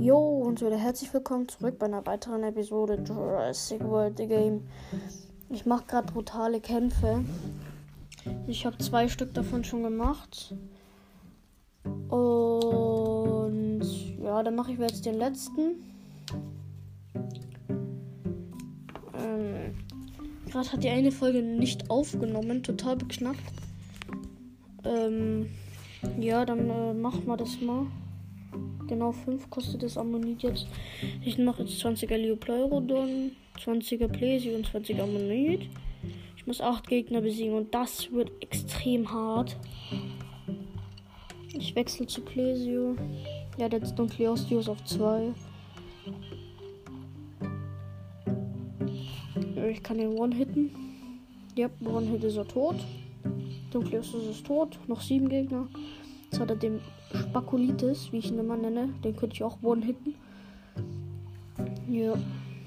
Jo und wieder herzlich willkommen zurück bei einer weiteren Episode Jurassic World The Game. Ich mache gerade brutale Kämpfe. Ich habe zwei Stück davon schon gemacht. Und ja, dann mache ich jetzt den letzten. Ähm, gerade hat die eine Folge nicht aufgenommen, total beknackt. Ähm, ja, dann äh, machen wir das mal. Genau 5 kostet das Ammonit jetzt. Ich mache jetzt 20er Leopleurodon, 20er Plesio und 20er Ammonit. Ich muss 8 Gegner besiegen und das wird extrem hart. Ich wechsle zu Plesio. Ja, der ist Dunkleostius auf 2. Ich kann den One-Hitten. Ja, One-Hit ist er tot. Dunkleostius ist tot. Noch 7 Gegner. Jetzt hat er den Spakulitis, wie ich ihn immer nenne. Den könnte ich auch one-hitten. Ja.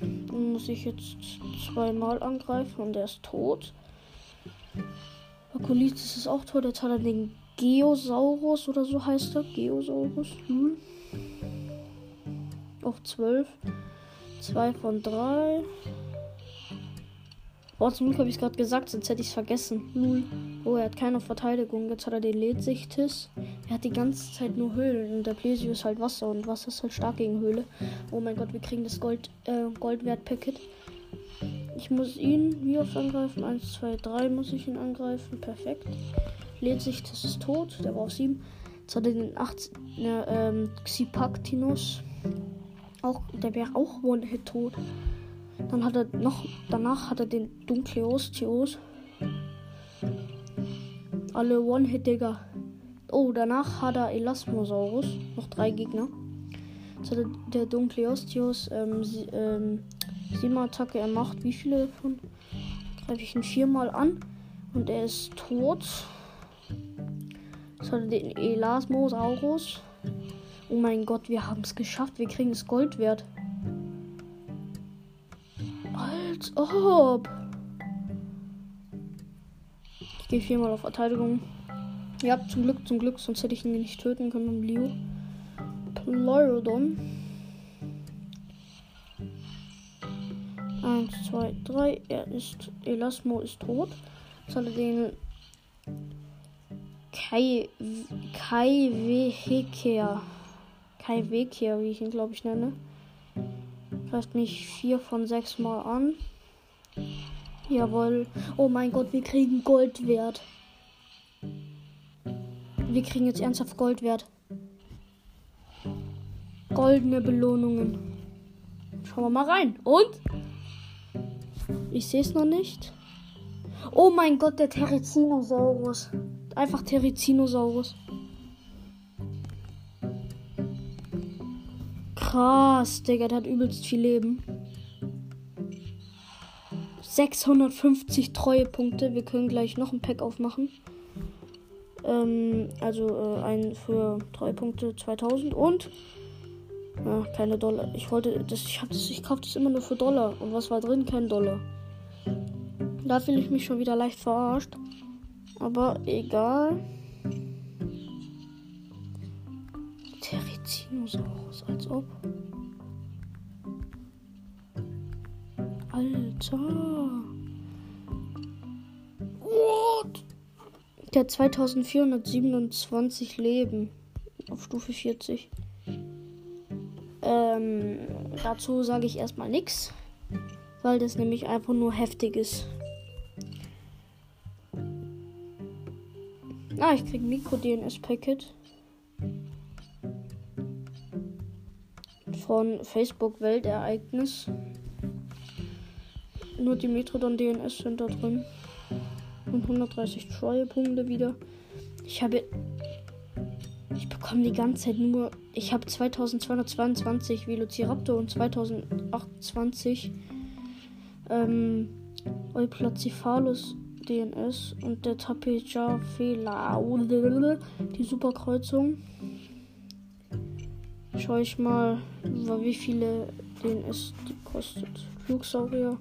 Dann muss ich jetzt zweimal angreifen und er ist tot. Spakulitis ist auch tot. Jetzt hat er den Geosaurus oder so heißt er. Geosaurus. Hm. Auf 12. 2 von 3. Oh, zum Glück habe ich es gerade gesagt, sonst hätte ich es vergessen. Null. Oh, er hat keine Verteidigung. Jetzt hat er den Letsichtis. Er hat die ganze Zeit nur Höhlen. Und der Plesio ist halt Wasser. Und Wasser ist halt stark gegen Höhle. Oh mein Gott, wir kriegen das Gold, äh, Goldwert-Packet. Ich muss ihn wie oft angreifen? 1, 2, 3 muss ich ihn angreifen. Perfekt. Letsichtis ist tot. Der war auf 7. Jetzt hat er den 18. Ja, ähm, Xipactinus. Auch, der wäre auch One-Hit tot. Dann hat er noch, danach hat er den Dunkleosteus. Alle One-Hit, Digga. Oh, danach hat er Elasmosaurus. Noch drei Gegner. Jetzt hat er der Dunkleosteus ähm, sie, ähm, Attacke. Er macht wie viele davon? Greife ich ihn viermal an. Und er ist tot. Jetzt hat er den Elasmosaurus. Oh mein Gott, wir haben es geschafft. Wir kriegen das Gold wert. Ob. Ich gehe viermal auf Verteidigung. Ja, zum Glück, zum Glück, sonst hätte ich ihn nicht töten können mit Leo. Pleurodon. Eins, zwei, drei. Er ist. Elasmo ist tot. Er den. Kai. Kai Veheker. Kai Veheker, wie ich ihn glaube ich nenne. Greift mich vier von sechs Mal an. Jawohl. Oh mein Gott, wir kriegen Goldwert. Wir kriegen jetzt ernsthaft Goldwert. Goldene Belohnungen. Schauen wir mal rein. Und? Ich sehe es noch nicht. Oh mein Gott, der Terizinosaurus. Einfach Terizinosaurus. Krass, Digga, der hat übelst viel Leben. 650 Treuepunkte. Wir können gleich noch ein Pack aufmachen. Ähm, also äh, ein für Treuepunkte 2000 und ja, keine Dollar. Ich wollte das, ich habe das, ich kaufe das immer nur für Dollar. Und was war drin? Kein Dollar. Da fühle ich mich schon wieder leicht verarscht. Aber egal. Terizinosaurus, als ob. Alter. What? Der hat 2427 Leben. Auf Stufe 40. Ähm, dazu sage ich erstmal nichts. Weil das nämlich einfach nur heftig ist. Ah, ich krieg Mikro-DNS-Packet. Von Facebook Weltereignis. Nur die Metrodon DNS sind da drin. Und 130 Treuepunkte wieder. Ich habe. Ich bekomme die ganze Zeit nur. Ich habe 2222 Velociraptor und 2028 ähm, Euplacephalus DNS und der Tapejafela. Die Superkreuzung. Schau ich mal, wie viele DNS die kostet. Flugsaurier.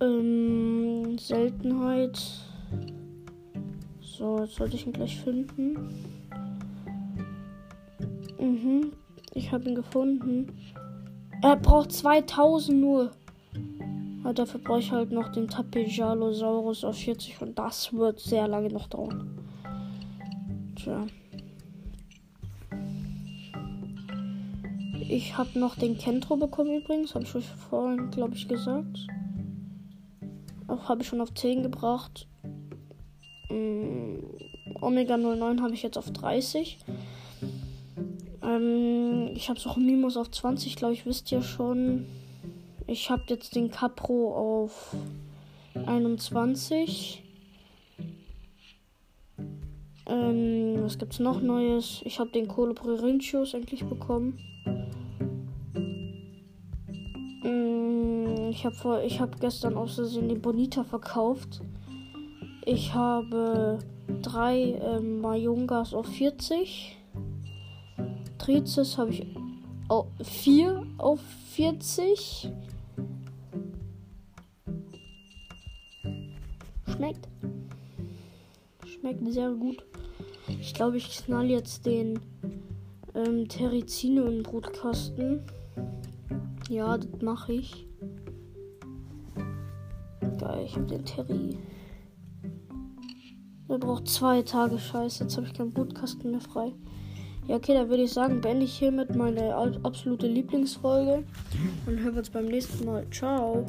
Ähm, Seltenheit. So, jetzt sollte ich ihn gleich finden. Mhm. Ich habe ihn gefunden. Er braucht 2000 nur. Aber dafür brauche ich halt noch den Tapejalosaurus auf 40 und das wird sehr lange noch dauern. Tja. Ich habe noch den Kentro bekommen übrigens. Habe ich euch vorhin, glaube ich, gesagt. Auch habe ich schon auf 10 gebracht. Ähm, Omega 09 habe ich jetzt auf 30. Ähm, ich habe auch Mimos auf 20, glaube ich, wisst ihr schon. Ich habe jetzt den Capro auf 21. Ähm, was gibt's noch Neues? Ich habe den Colobrerinchius endlich bekommen. Ich habe ich habe gestern aus Versehen den Bonita verkauft. Ich habe drei ähm, Mayungas auf 40. Trizis habe ich auf 4 auf 40. Schmeckt. Schmeckt sehr gut. Ich glaube, ich knall jetzt den ähm, Terizino in den. Ja, das mache ich. Geil, ich habe den Terry. Er braucht zwei Tage Scheiße. Jetzt habe ich keinen Brutkasten mehr frei. Ja, okay, dann würde ich sagen, beende ich hiermit meine absolute Lieblingsfolge. Und hören wir uns beim nächsten Mal. Ciao.